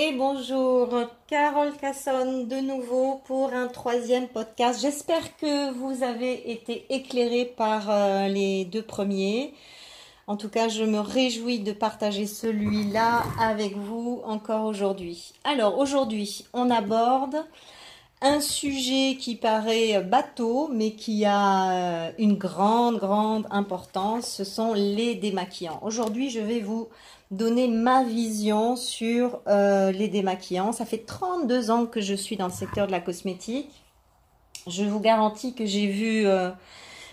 Et bonjour, Carole Casson de nouveau pour un troisième podcast. J'espère que vous avez été éclairés par euh, les deux premiers. En tout cas, je me réjouis de partager celui-là avec vous encore aujourd'hui. Alors aujourd'hui, on aborde un sujet qui paraît bateau, mais qui a euh, une grande, grande importance. Ce sont les démaquillants. Aujourd'hui, je vais vous donner ma vision sur euh, les démaquillants. Ça fait 32 ans que je suis dans le secteur de la cosmétique. Je vous garantis que j'ai vu euh,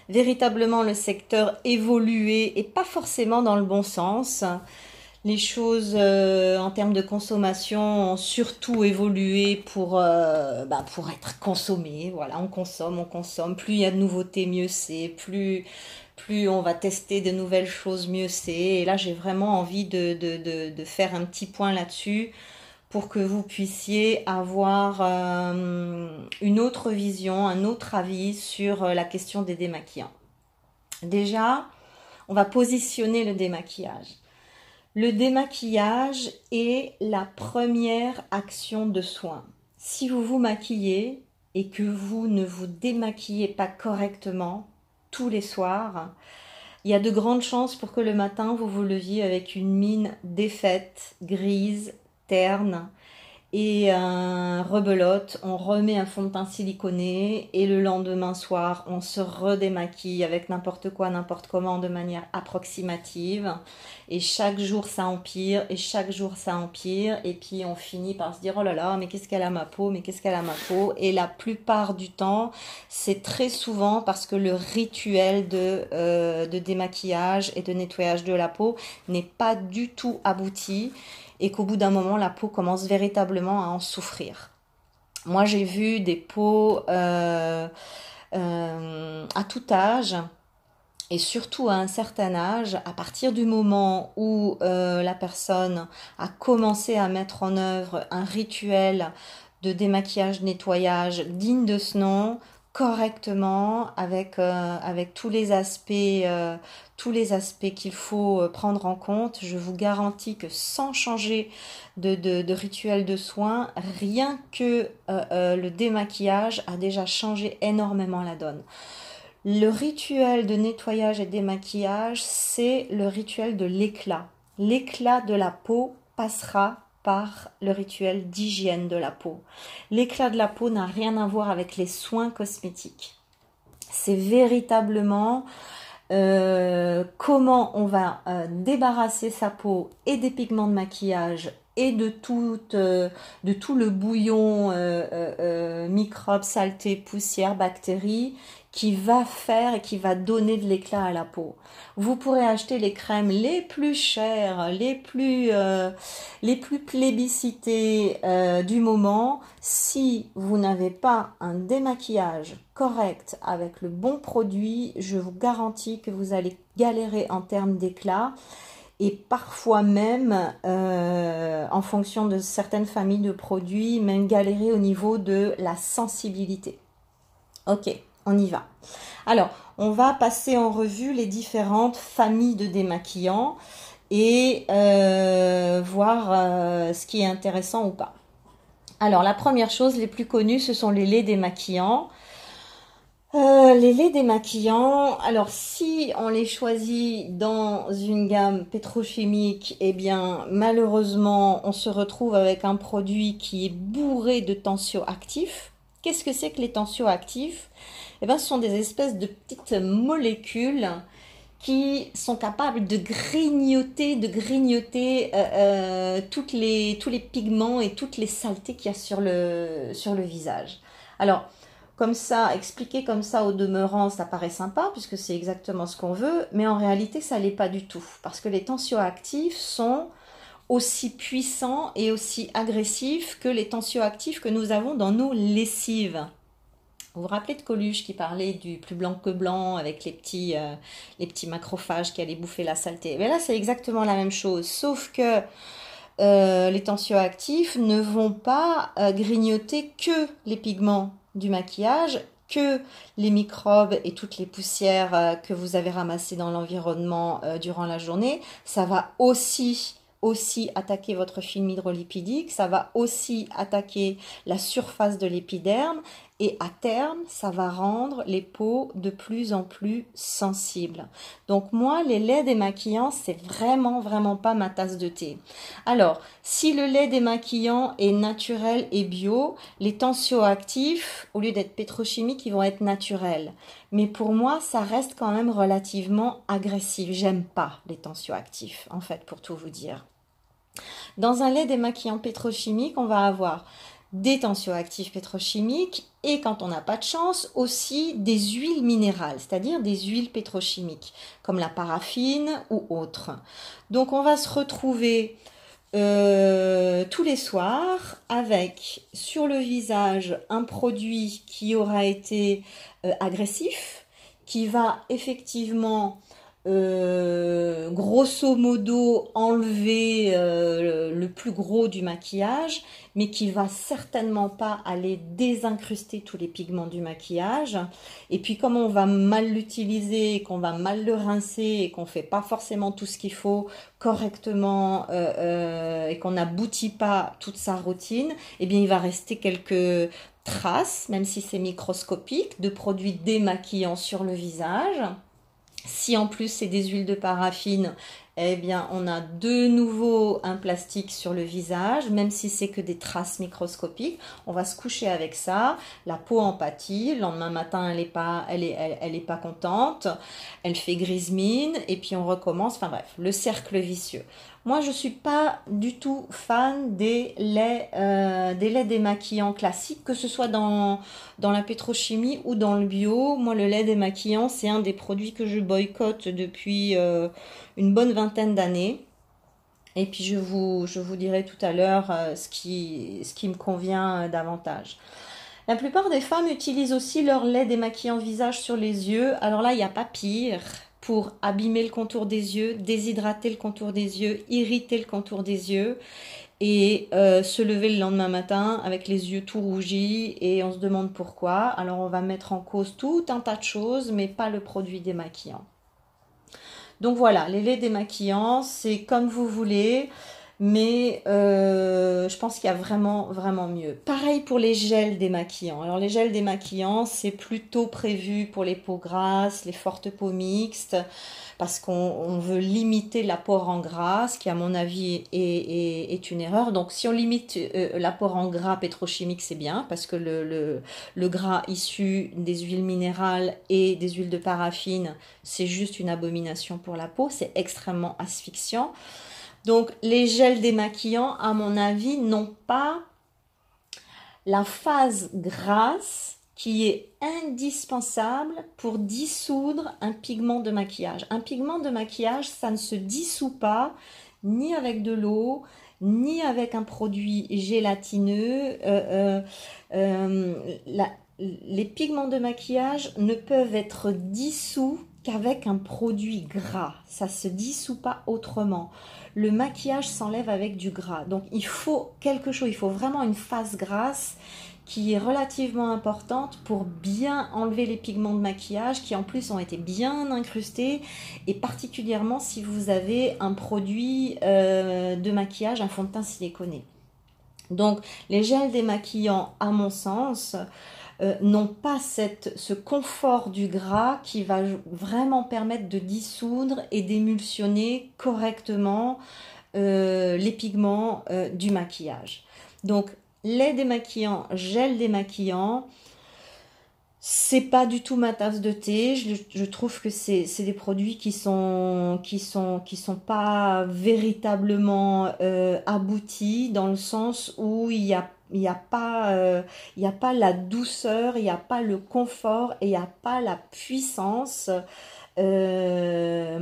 véritablement le secteur évoluer et pas forcément dans le bon sens. Les choses euh, en termes de consommation ont surtout évolué pour, bah, pour être consommées. Voilà, on consomme, on consomme. Plus il y a de nouveautés, mieux c'est. Plus plus on va tester de nouvelles choses, mieux c'est. Et là, j'ai vraiment envie de, de, de, faire un petit point là-dessus pour que vous puissiez avoir euh, une autre vision, un autre avis sur euh, la question des démaquillants. Déjà, on va positionner le démaquillage. Le démaquillage est la première action de soin. Si vous vous maquillez et que vous ne vous démaquillez pas correctement, tous les soirs, il y a de grandes chances pour que le matin vous vous leviez avec une mine défaite, grise, terne, et un rebelote, on remet un fond de teint siliconé et le lendemain soir, on se redémaquille avec n'importe quoi, n'importe comment de manière approximative. Et chaque jour ça empire et chaque jour ça empire et puis on finit par se dire oh là là, mais qu'est-ce qu'elle a ma peau, mais qu'est-ce qu'elle a ma peau. Et la plupart du temps, c'est très souvent parce que le rituel de, euh, de démaquillage et de nettoyage de la peau n'est pas du tout abouti et qu'au bout d'un moment, la peau commence véritablement à en souffrir. Moi, j'ai vu des peaux euh, euh, à tout âge et surtout à un certain âge, à partir du moment où euh, la personne a commencé à mettre en œuvre un rituel de démaquillage, nettoyage digne de ce nom, correctement avec euh, avec tous les aspects euh, tous les aspects qu'il faut euh, prendre en compte. Je vous garantis que sans changer de, rituel de soins rien que le démaquillage a déjà changé énormément la donne. Le rituel de nettoyage et démaquillage c'est le rituel de l'éclat. L'éclat de la peau passera par le rituel d'hygiène de la peau. L'éclat de la peau n'a rien à voir avec les soins cosmétiques. C'est véritablement euh, comment on va euh, débarrasser sa peau et des pigments de maquillage et de tout, euh, de tout le bouillon microbes, saletés, poussières, bactéries qui va faire et qui va donner de l'éclat à la peau. Vous pourrez acheter les crèmes les plus chères, les plus, euh, les plus plébiscitées euh, du moment. Si vous n'avez pas un démaquillage correct avec le bon produit, je vous garantis que vous allez galérer en termes d'éclat et parfois même, euh, en fonction de certaines familles de produits, même galérer au niveau de la sensibilité. Ok on y va. Alors, on va passer en revue les différentes familles de démaquillants et euh, voir euh, ce qui est intéressant ou pas. Alors, la première chose, les plus connus, ce sont les laits démaquillants. Euh, les laits démaquillants, alors si on les choisit dans une gamme pétrochimique, eh bien malheureusement on se retrouve avec un produit qui est bourré de tensioactifs. Qu'est-ce que c'est que les tensioactifs eh ben, ce sont des espèces de petites molécules qui sont capables de grignoter, de grignoter euh, euh, toutes les, tous les pigments et toutes les saletés qu'il y a sur le, sur le visage. Alors, comme ça, expliquer comme ça au demeurant, ça paraît sympa puisque c'est exactement ce qu'on veut, mais en réalité, ça l'est pas du tout parce que les tensioactifs sont aussi puissants et aussi agressifs que les tensioactifs que nous avons dans nos lessives. Vous vous rappelez de Coluche qui parlait du plus blanc que blanc avec les petits, euh, les petits macrophages qui allaient bouffer la saleté Mais là, c'est exactement la même chose, sauf que euh, les tensioactifs ne vont pas euh, grignoter que les pigments du maquillage, que les microbes et toutes les poussières que vous avez ramassées dans l'environnement durant la journée. Ça va aussi aussi attaquer votre film hydrolipidique, ça va aussi attaquer la surface de l'épiderme et à terme, ça va rendre les peaux de plus en plus sensibles. Donc moi, les laits démaquillants, c'est vraiment, vraiment pas ma tasse de thé. Alors, si le lait démaquillant est naturel et bio, les tensioactifs, au lieu d'être pétrochimiques, ils vont être naturels. Mais pour moi, ça reste quand même relativement agressif. J'aime pas les tensioactifs, en fait, pour tout vous dire. Dans un lait démaquillant pétrochimique, on va avoir des tensioactifs pétrochimiques et quand on n'a pas de chance aussi des huiles minérales, c'est-à-dire des huiles pétrochimiques comme la paraffine ou autres. Donc on va se retrouver euh, tous les soirs avec sur le visage un produit qui aura été euh, agressif, qui va effectivement euh, grosso modo enlever euh, le plus gros du maquillage, mais qui va certainement pas aller désincruster tous les pigments du maquillage. Et puis comme on va mal l'utiliser, qu'on va mal le rincer et qu'on fait pas forcément tout ce qu'il faut correctement euh, et qu'on n'aboutit pas toute sa routine, eh bien il va rester quelques traces, même si c'est microscopique, de produits démaquillants sur le visage. Si en plus c'est des huiles de paraffine, eh bien on a de nouveau un plastique sur le visage, même si c'est que des traces microscopiques. On va se coucher avec ça, la peau en pâtit, le lendemain matin elle est pas, elle est, elle, est pas contente, elle fait grise mine et puis on recommence. Enfin bref, le cercle vicieux. Moi, je suis pas du tout fan des laits, euh, des laits démaquillants classiques, que ce soit dans, dans la pétrochimie ou dans le bio. Moi, le lait démaquillant, c'est un des produits que je boycotte depuis euh, une bonne vingtaine d'années. Et puis, je vous, je vous dirai tout à l'heure euh, ce, qui, ce qui me convient davantage. La plupart des femmes utilisent aussi leur lait démaquillant visage sur les yeux. Alors là, il n'y a pas pire pour abîmer le contour des yeux, déshydrater le contour des yeux, irriter le contour des yeux et euh, se lever le lendemain matin avec les yeux tout rougis et on se demande pourquoi. Alors on va mettre en cause tout un tas de choses mais pas le produit démaquillant. Donc voilà, les laits démaquillants, c'est comme vous voulez mais euh, je pense qu'il y a vraiment vraiment mieux. Pareil pour les gels démaquillants. Alors les gels démaquillants, c'est plutôt prévu pour les peaux grasses, les fortes peaux mixtes, parce qu'on veut limiter l'apport en gras, ce qui à mon avis est, une erreur. Donc si on limite euh, l'apport en gras pétrochimique, c'est bien, parce que le, le, le gras issu des huiles minérales et des huiles de paraffine, c'est juste une abomination pour la peau, c'est extrêmement asphyxiant. Donc les gels démaquillants, à mon avis, n'ont pas la phase grasse qui est indispensable pour dissoudre un pigment de maquillage. Un pigment de maquillage, ça ne se dissout pas ni avec de l'eau, ni avec un produit gélatineux. Euh, euh, euh, les pigments de maquillage ne peuvent être dissous qu'avec un produit gras. Ça se dissout pas autrement le maquillage s'enlève avec du gras. Donc il faut quelque chose, il faut vraiment une phase grasse qui est relativement importante pour bien enlever les pigments de maquillage qui en plus ont été bien incrustés et particulièrement si vous avez un produit euh, de maquillage, un fond de teint siliconé. Donc les gels démaquillants à mon sens euh, n'ont pas ce confort du gras qui va vraiment permettre de dissoudre et d'émulsionner correctement euh, les pigments euh, du maquillage. Donc, lait démaquillant, gel démaquillant, c'est pas du tout ma tasse de thé. Je, trouve que c'est des produits qui sont qui sont qui sont pas véritablement aboutis dans le sens où il y a il n'y a, pas, euh, a pas la douceur, il n'y a pas le confort et il n'y a pas la puissance euh,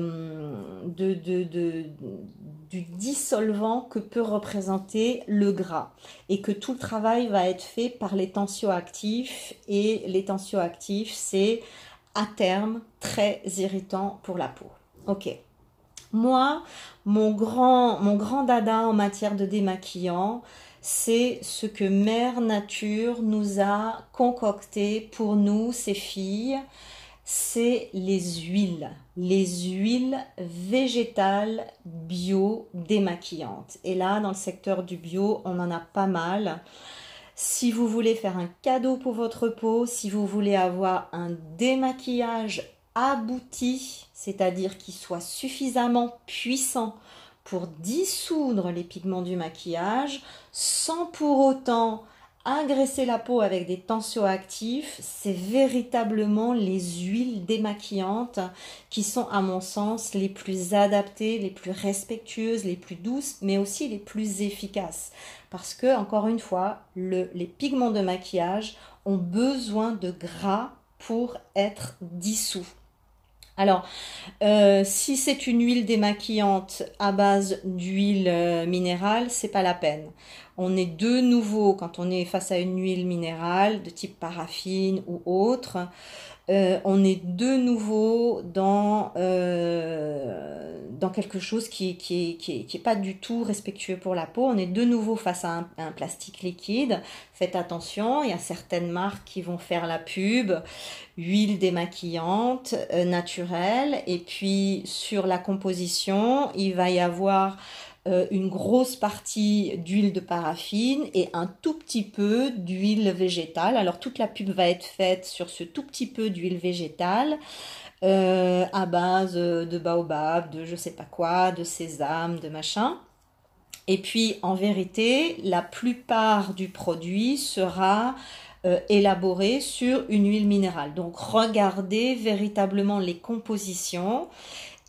du dissolvant que peut représenter le gras. Et que tout le travail va être fait par les tensioactifs. Et les tensioactifs, c'est à terme très irritant pour la peau. Ok. Moi, mon grand, mon grand dada en matière de démaquillant, c'est ce que Mère Nature nous a concocté pour nous, ces filles. c'est les huiles, les huiles végétales bio démaquillantes. Et là, dans le secteur du bio, on en a pas mal. Si vous voulez faire un cadeau pour votre peau, si vous voulez avoir un démaquillage abouti, c'est-à-dire qu'il soit suffisamment puissant pour dissoudre les pigments du maquillage sans pour autant agresser la peau avec des tensioactifs, c'est véritablement les huiles démaquillantes qui sont à mon sens les plus adaptées, les plus respectueuses, les plus douces, mais aussi les plus efficaces. Parce que, encore une fois, les pigments de maquillage ont besoin de gras pour être dissous. Alors, euh, si c'est une huile démaquillante à base d'huile euh, minérale, c'est pas la peine. On est de nouveau, quand on est face à une huile minérale de type paraffine ou autre, euh, on est de nouveau dans, euh, dans quelque chose qui qui, qui, qui est pas du tout respectueux pour la peau. On est de nouveau face à un, plastique liquide. Faites attention, il y a certaines marques qui vont faire la pub, huile démaquillante euh, naturelle, et puis sur la composition, il va y avoir euh, une grosse partie d'huile de paraffine et un tout petit peu d'huile végétale. Alors toute la pub va être faite sur ce tout petit peu d'huile végétale. Euh, à base de baobab, de je sais pas quoi, de sésame, de machin. Et puis en vérité, la plupart du produit sera euh, élaboré sur une huile minérale. Donc regardez véritablement les compositions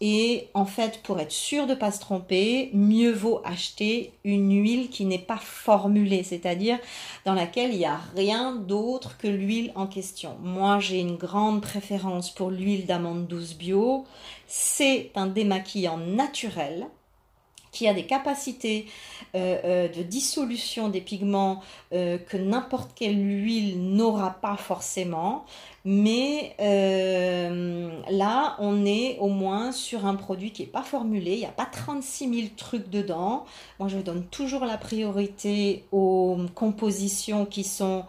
et en fait, pour être sûr de ne pas se tromper, mieux vaut acheter une huile qui n'est pas formulée, c'est-à-dire dans laquelle il n'y a rien d'autre que l'huile en question. Moi, j'ai une grande préférence pour l'huile d'amande douce bio. C'est un démaquillant naturel qui a des capacités euh, euh, de dissolution des pigments euh, que n'importe quelle huile n'aura pas forcément. Mais là, on est au moins sur un produit qui n'est pas formulé. Il n'y a pas 36 000 trucs dedans. Moi, je donne toujours la priorité aux compositions qui sont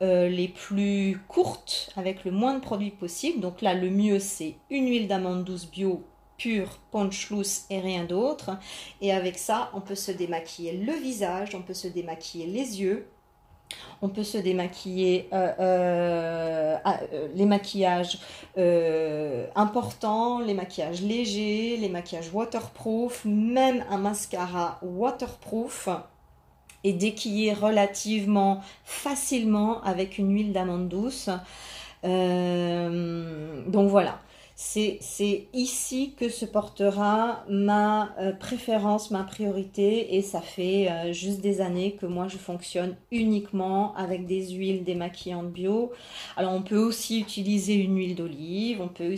les plus courtes avec le moins de produits possible. Donc là, le mieux, c'est une huile d'amande douce bio pur, punch et rien d'autre. Et avec ça, on peut se démaquiller le visage, on peut se démaquiller les yeux, on peut se démaquiller euh, euh, ah, euh, les maquillages importants, les maquillages légers, les maquillages waterproof, même un mascara waterproof et déquiller relativement facilement avec une huile d'amande douce. donc voilà. C'est ici que se portera ma euh, préférence, ma priorité et ça fait euh, juste des années que moi je fonctionne uniquement avec des huiles démaquillantes bio. Alors on peut aussi utiliser une huile d'olive, on peut,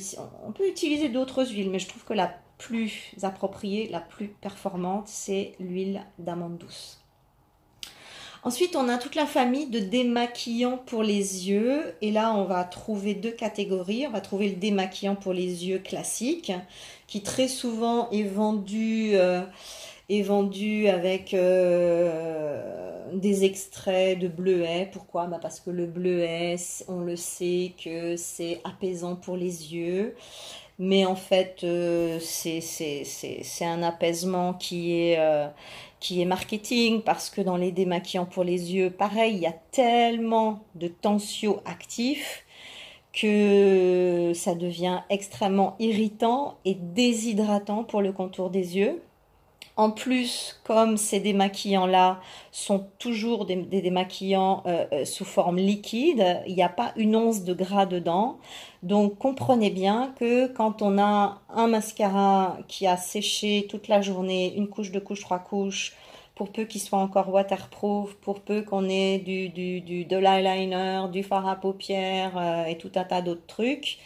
on peut utiliser d'autres huiles mais je trouve que la plus appropriée, la plus performante c'est l'huile d'amande douce. Ensuite, on a toute la famille de démaquillants pour les yeux. Et là, on va trouver deux catégories. On va trouver le démaquillant pour les yeux classique, qui très souvent est vendu, euh, avec euh, des extraits de bleuet. Pourquoi? Bah Parce que le bleuet, on le sait que c'est apaisant pour les yeux mais en fait euh, c'est un apaisement qui est, qui est marketing, parce que dans les démaquillants pour les yeux, pareil, il y a tellement de tensioactifs que ça devient extrêmement irritant et déshydratant pour le contour des yeux. En plus, comme ces démaquillants-là sont toujours des, démaquillants euh, euh, sous forme liquide, il n'y a pas une once de gras dedans. Donc comprenez bien que quand on a un mascara qui a séché toute la journée, une couche, deux couches, trois couches, pour peu qu'il soit encore waterproof, pour peu qu'on ait du, du, du, de l'eyeliner, du fard à paupières euh, et tout un tas d'autres trucs,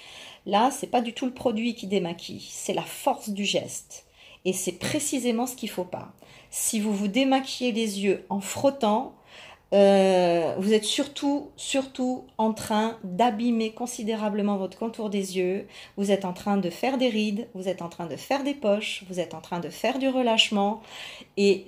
là, c'est pas du tout le produit qui démaquille, c'est la force du geste. Et c'est précisément ce qu'il faut pas. Si vous vous démaquillez les yeux en frottant, euh, vous êtes surtout, surtout en train d'abîmer considérablement votre contour des yeux. Vous êtes en train de faire des rides, vous êtes en train de faire des poches, vous êtes en train de faire du relâchement et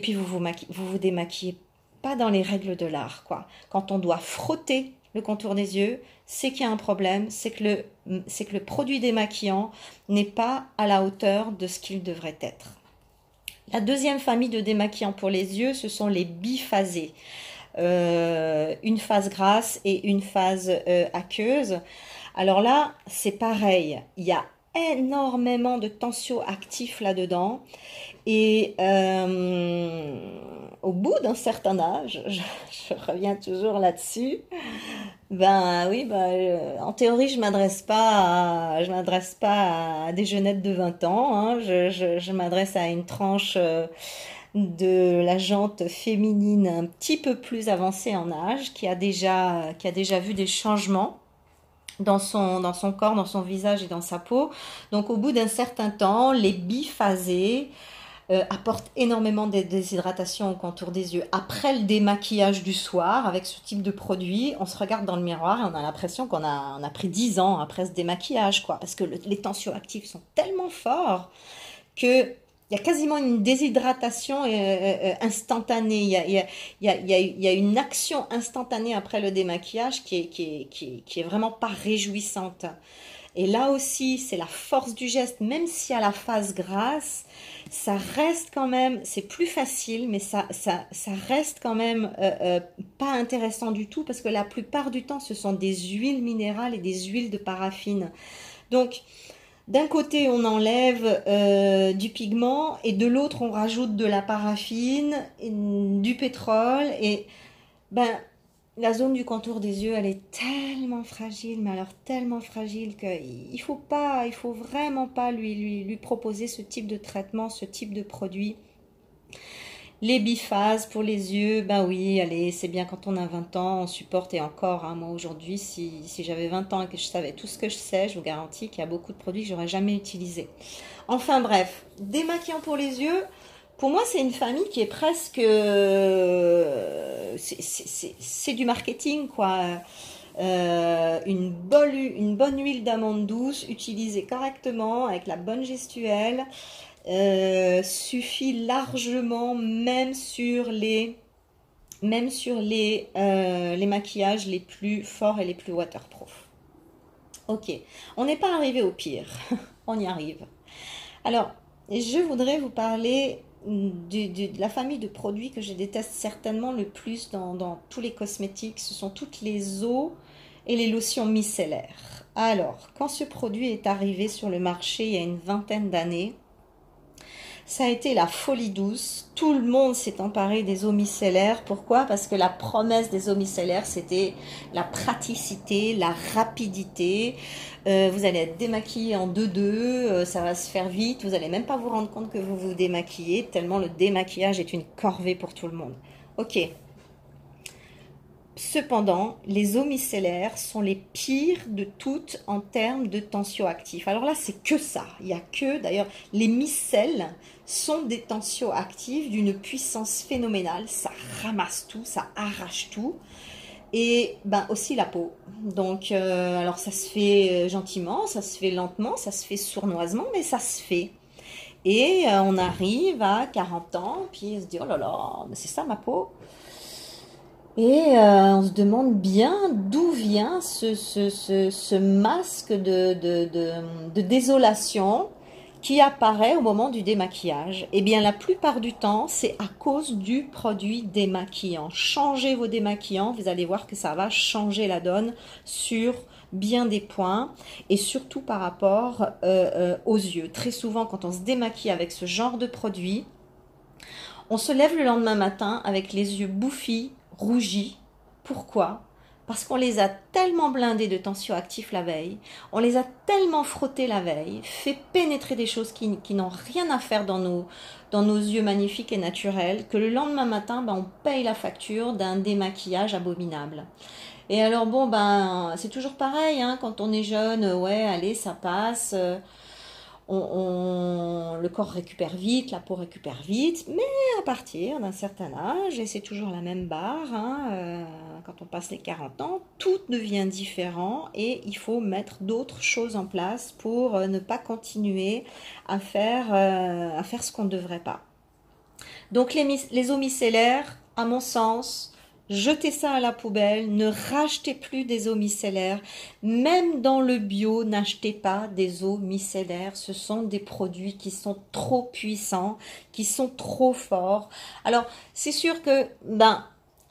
puis vous vous, vous vous démaquillez pas dans les règles de l'art. Quand on doit frotter le contour des yeux, c'est qu'il y a un problème, c'est que le, c'est que le produit démaquillant n'est pas à la hauteur de ce qu'il devrait être. La deuxième famille de démaquillants pour les yeux, ce sont les biphasés. Euh, une phase grasse et une phase euh, aqueuse. Alors là, c'est pareil. Il y a énormément de tensioactifs là-dedans. Et euh, au bout d'un certain âge, je, reviens toujours là-dessus, ben oui, ben, en théorie, je m'adresse pas je m'adresse pas à des jeunettes de 20 ans, hein. je, je, je m'adresse à une tranche euh, de la jante féminine un petit peu plus avancée en âge, qui a déjà, qui a déjà vu des changements dans son, dans son corps, dans son visage et dans sa peau. Donc au bout d'un certain temps, les biphasés, euh, apporte énormément de déshydratation au contour des yeux. Après le démaquillage du soir, avec ce type de produit, on se regarde dans le miroir et on a l'impression qu'on a, on a pris 10 ans après ce démaquillage, quoi. Parce que les tensioactifs sont tellement forts que il y a quasiment une déshydratation instantanée. Il y, a, il, y a, il, y a, une action instantanée après le démaquillage qui est, qui est, qui est, qui est vraiment pas réjouissante. Et là aussi, c'est la force du geste, même si à la phase grasse, ça reste quand même, c'est plus facile, mais ça, ça, ça reste quand même euh, euh, pas intéressant du tout parce que la plupart du temps, ce sont des huiles minérales et des huiles de paraffine. Donc, d'un côté, on enlève euh, du pigment et de l'autre, on rajoute de la paraffine, du pétrole et ben la zone du contour des yeux, elle est tellement fragile, mais alors tellement fragile qu'il faut pas, il faut vraiment pas lui, proposer ce type de traitement, ce type de produit. Les biphases pour les yeux, ben oui, allez, c'est bien quand on a 20 ans, on supporte et encore, hein, moi aujourd'hui, si, si j'avais 20 ans et que je savais tout ce que je sais, je vous garantis qu'il y a beaucoup de produits que j'aurais jamais utilisés. Enfin bref, démaquillant pour les yeux, pour moi, c'est une famille qui est presque. Euh, c'est du marketing, quoi. Euh, une, bonne, une bonne huile d'amande douce utilisée correctement avec la bonne gestuelle euh, suffit largement même sur les même sur les, les maquillages les plus forts et les plus waterproof. Ok, on n'est pas arrivé au pire, on y arrive. Alors, je voudrais vous parler de, la famille de produits que je déteste certainement le plus dans, tous les cosmétiques, ce sont toutes les eaux et les lotions micellaires. Alors, quand ce produit est arrivé sur le marché il y a une vingtaine d'années, ça a été la folie douce. Tout le monde s'est emparé des eaux. Pourquoi? Parce que la promesse des eaux c'était la praticité, la rapidité. Euh, vous allez être démaquillé en 2-2, euh, ça va se faire vite. Vous n'allez même pas vous rendre compte que vous vous démaquillez, tellement le démaquillage est une corvée pour tout le monde. Ok, Cependant, les eaux sont les pires de toutes en termes de tensioactifs. Alors là, c'est que ça. Il n'y a que, d'ailleurs, les micelles sont des tensioactifs d'une puissance phénoménale. Ça ramasse tout, ça arrache tout. Et ben aussi la peau. Donc, euh, alors ça se fait euh, gentiment, ça se fait lentement, ça se fait sournoisement, mais ça se fait. Et euh, on arrive à 40 ans, puis on se dit, oh là là, mais c'est ça ma peau. Et euh, on se demande bien d'où vient ce, ce, ce, masque de, de, de, de, désolation qui apparaît au moment du démaquillage. Eh bien, la plupart du temps, c'est à cause du produit démaquillant. Changez vos démaquillants, vous allez voir que ça va changer la donne sur bien des points et surtout par rapport euh, euh, aux yeux. Très souvent, quand on se démaquille avec ce genre de produit, on se lève le lendemain matin avec les yeux bouffis, rougis. Pourquoi? Parce qu'on les a tellement blindés de tensioactifs la veille, on les a tellement frottés la veille, fait pénétrer des choses qui, n'ont rien à faire dans nos, dans nos yeux magnifiques et naturels, que le lendemain matin, ben, on paye la facture d'un démaquillage abominable. Et alors bon, ben c'est toujours pareil, hein, quand on est jeune, ouais, allez, ça passe. Euh, le corps récupère vite, la peau récupère vite, mais à partir d'un certain âge, et c'est toujours la même barre, hein, euh, quand on passe les 40 ans, tout devient différent et il faut mettre d'autres choses en place pour euh, ne pas continuer à faire, euh, à faire ce qu'on ne devrait pas. Donc les, les eaux micellaires, à mon sens, jetez ça à la poubelle, ne rachetez plus des eaux micellaires. Même dans le bio, n'achetez pas des eaux micellaires. Ce sont des produits qui sont trop puissants, qui sont trop forts. Alors, c'est sûr que ben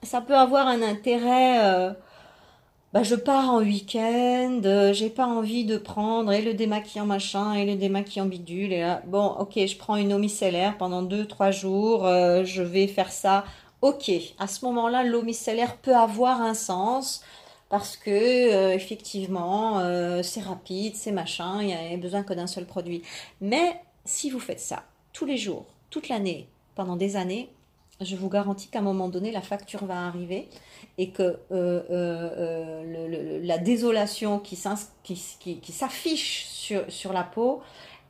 ça peut avoir un intérêt euh, bah, je pars en week-end, euh, j'ai pas envie de prendre et le démaquillant machin et le démaquillant bidule. Et là, bon, ok, je prends une eau micellaire pendant deux, trois jours, euh, je vais faire ça. Ok, à ce moment-là, l'eau micellaire peut avoir un sens parce que euh, effectivement, c'est rapide, c'est machin, il y a besoin que d'un seul produit. Mais si vous faites ça tous les jours, toute l'année, pendant des années, je vous garantis qu'à un moment donné, la facture va arriver et que euh, euh, euh, la désolation qui, s'affiche sur, sur, la peau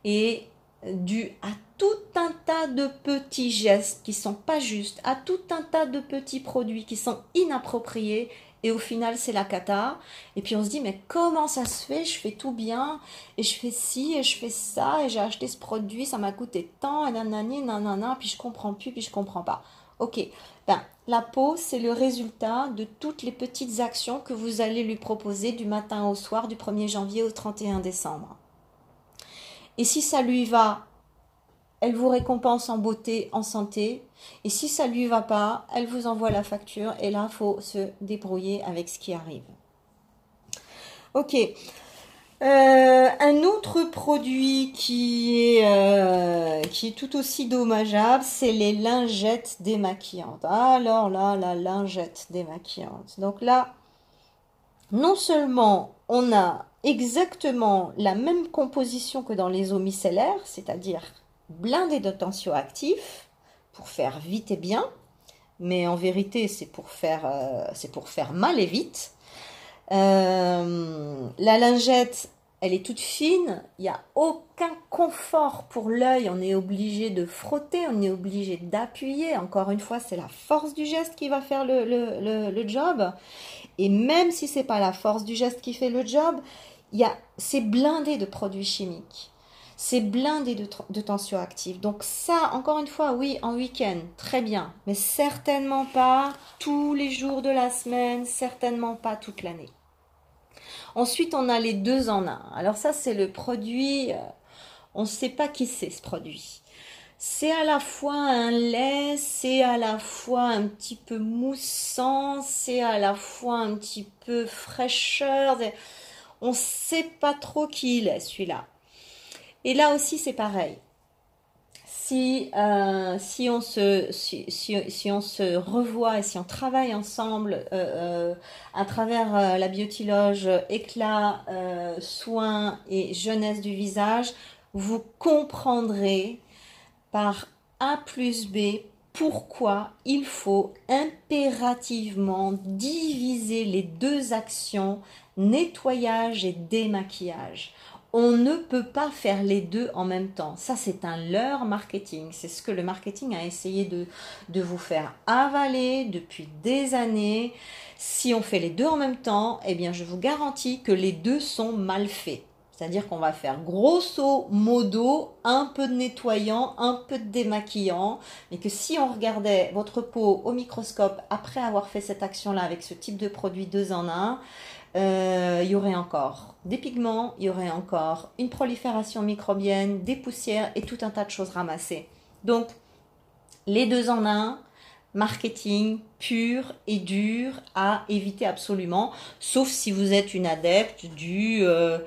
est due à tout un tas de petits gestes qui sont pas justes, à tout un tas de petits produits qui sont inappropriés et au final c'est la cata. Et puis on se dit mais comment ça se fait? Je fais tout bien et je fais ci et je fais ça et j'ai acheté ce produit ça m'a coûté tant et nanani nanana puis je comprends plus puis je comprends pas. Ok, ben, la peau, c'est le résultat de toutes les petites actions que vous allez lui proposer du matin au soir, du 1er janvier au 31 décembre. Et si ça lui va, elle vous récompense en beauté, en santé. Et si ça lui va pas, elle vous envoie la facture. Et là, il faut se débrouiller avec ce qui arrive. Ok. Euh, un autre produit qui est, euh, qui est tout aussi dommageable, c'est les lingettes démaquillantes. Alors là, la lingette démaquillante. Donc là, non seulement on a exactement la même composition que dans les eaux micellaires, c'est-à-dire blindé de tensioactifs pour faire vite et bien, mais en vérité c'est pour faire, euh, pour faire mal et vite. Euh, la lingette, elle est toute fine, il n'y a aucun confort pour l'œil, on est obligé de frotter, on est obligé d'appuyer. Encore une fois, c'est la force du geste qui va faire le, job. Et même si c'est pas la force du geste qui fait le job, c'est blindé de produits chimiques. C'est blindé de, de tensioactifs. Donc ça, encore une fois, oui, en week-end, très bien. Mais certainement pas tous les jours de la semaine, certainement pas toute l'année. Ensuite, on a les deux en un. Alors ça, c'est le produit, euh, on ne sait pas qui c'est ce produit. C'est à la fois un lait, c'est à la fois un petit peu moussant, c'est à la fois un petit peu fraîcheur. On ne sait pas trop qui il est celui-là. Et là aussi, c'est pareil. Si, euh, si, on se, si, si, on se revoit et si on travaille ensemble euh, euh, à travers la biotiloge éclat, soins et jeunesse du visage, vous comprendrez par A plus B pourquoi il faut impérativement diviser les deux actions nettoyage et démaquillage on ne peut pas faire les deux en même temps. Ça, c'est un leurre marketing. C'est ce que le marketing a essayé de, de vous faire avaler depuis des années. Si on fait les deux en même temps, eh bien, je vous garantis que les deux sont mal faits. C'est-à-dire qu'on va faire grosso modo un peu de nettoyant, un peu de démaquillant, mais que si on regardait votre peau au microscope après avoir fait cette action-là avec ce type de produit deux en un, euh, il y aurait encore des pigments, il y aurait encore une prolifération microbienne, des poussières et tout un tas de choses ramassées. Donc, les deux en un, marketing pur et dur à éviter absolument, sauf si vous êtes une adepte du, euh,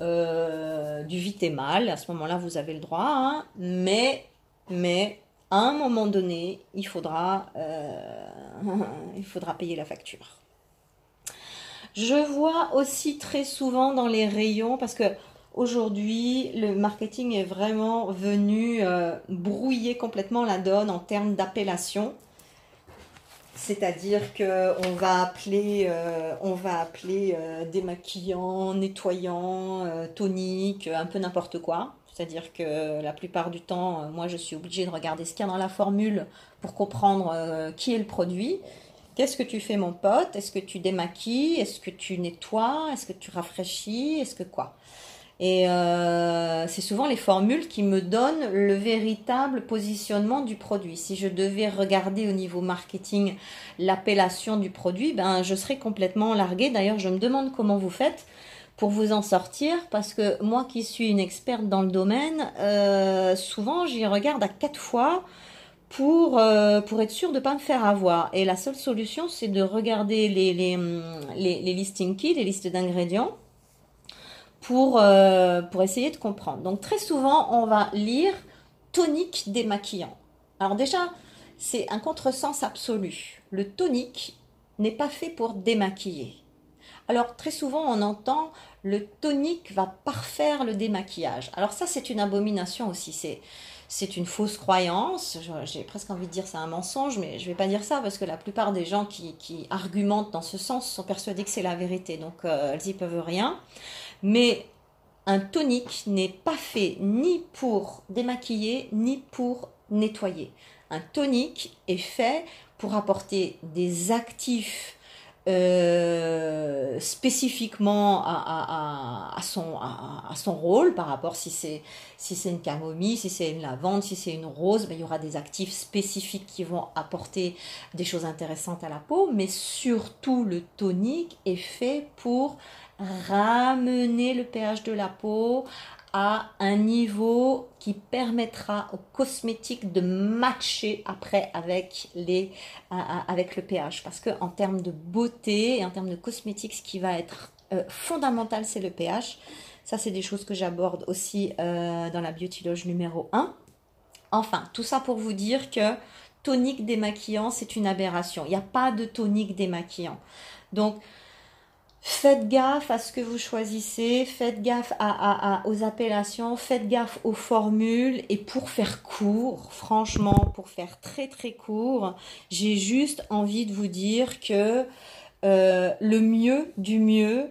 euh, du vite et mal. À ce moment-là, vous avez le droit, hein. mais, mais à un moment donné, il faudra, il faudra payer la facture. Je vois aussi très souvent dans les rayons, parce que aujourd'hui, le marketing est vraiment venu euh, brouiller complètement la donne en termes d'appellation. C'est-à-dire qu'on va appeler, euh, on va appeler euh, démaquillant, nettoyant, tonique, un peu n'importe quoi. C'est-à-dire que la plupart du temps, moi, je suis obligée de regarder ce qu'il y a dans la formule pour comprendre qui est le produit. Qu'est-ce que tu fais, mon pote? Est-ce que tu démaquilles? Est-ce que tu nettoies? Est-ce que tu rafraîchis? Est-ce que quoi? Et euh, c'est souvent les formules qui me donnent le véritable positionnement du produit. Si je devais regarder au niveau marketing l'appellation du produit, ben je serais complètement larguée. D'ailleurs, je me demande comment vous faites pour vous en sortir, parce que moi qui suis une experte dans le domaine, euh, souvent j'y regarde à quatre fois pour, euh, pour être sûr de ne pas me faire avoir. Et la seule solution, c'est de regarder les, les, les, les listing kits, les listes d'ingrédients, pour, euh, pour essayer de comprendre. Donc très souvent, on va lire tonique démaquillant. Alors déjà, c'est un contresens absolu. Le tonique n'est pas fait pour démaquiller. Alors très souvent, on entend le tonique va parfaire le démaquillage. Alors ça, c'est une abomination aussi. C'est c'est une fausse croyance. J'ai presque envie de dire c'est un mensonge, mais je ne vais pas dire ça parce que la plupart des gens qui, argumentent dans ce sens sont persuadés que c'est la vérité. Donc euh, elles y peuvent rien. Mais un tonique n'est pas fait ni pour démaquiller ni pour nettoyer. Un tonique est fait pour apporter des actifs euh, spécifiquement à, son, à, son rôle par rapport si c'est si c'est une camomille, si c'est une lavande, si c'est une rose, ben, il y aura des actifs spécifiques qui vont apporter des choses intéressantes à la peau, mais surtout le tonique est fait pour ramener le pH de la peau à un niveau qui permettra aux cosmétiques de matcher après avec, les, avec le pH. Parce qu'en termes de beauté et en termes de cosmétiques, ce qui va être euh, fondamental, c'est le pH. Ça, c'est des choses que j'aborde aussi euh, dans la Beauty Loge numéro 1. Enfin, tout ça pour vous dire que tonique démaquillant, c'est une aberration. Il n'y a pas de tonique démaquillant. Donc, Faites gaffe à ce que vous choisissez, faites gaffe à, aux appellations, faites gaffe aux formules. Et pour faire court, franchement, pour faire très très court, j'ai juste envie de vous dire que euh, le mieux du mieux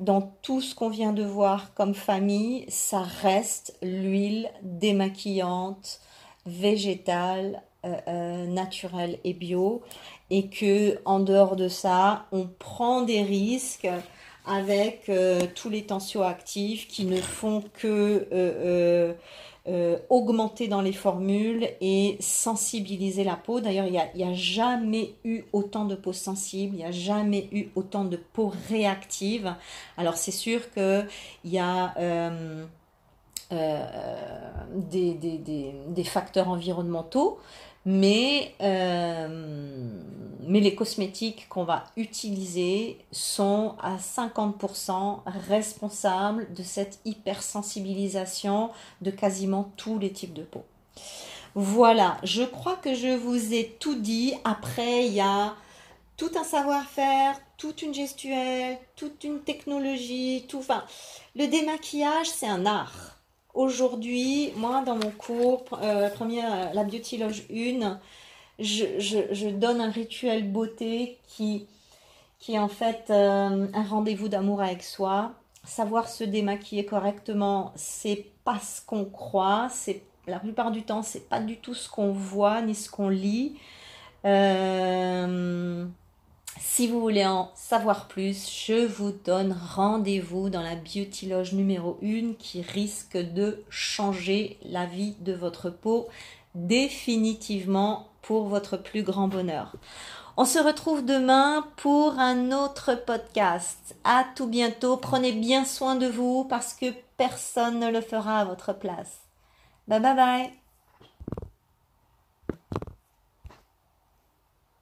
dans tout ce qu'on vient de voir comme famille, ça reste l'huile démaquillante, végétale, euh, euh, et bio et que en dehors de ça, on prend des risques avec euh, tous les tensioactifs qui ne font que euh, euh, augmenter dans les formules et sensibiliser la peau. D'ailleurs, il n'y a, a, jamais eu autant de peau sensible, il n'y a jamais eu autant de peau réactive. Alors c'est sûr qu'il y a... des, des, facteurs environnementaux, mais, euh, mais les cosmétiques qu'on va utiliser sont à 50% responsables de cette hypersensibilisation de quasiment tous les types de peau. Voilà, je crois que je vous ai tout dit. Après, il y a tout un savoir-faire, toute une gestuelle, toute une technologie, tout. Enfin, le démaquillage, c'est un art. Aujourd'hui, moi, dans mon cours, euh, première, la Beauty Loge 1, je, donne un rituel beauté qui, qui est en fait euh, un rendez-vous d'amour avec soi. Savoir se démaquiller correctement, c'est pas ce qu'on croit, c'est la plupart du temps, c'est pas du tout ce qu'on voit ni ce qu'on lit. Euh, si vous voulez en savoir plus, je vous donne rendez-vous dans la Beauty Loge numéro 1 qui risque de changer la vie de votre peau définitivement pour votre plus grand bonheur. On se retrouve demain pour un autre podcast. À tout bientôt. Prenez bien soin de vous parce que personne ne le fera à votre place. Bye bye bye.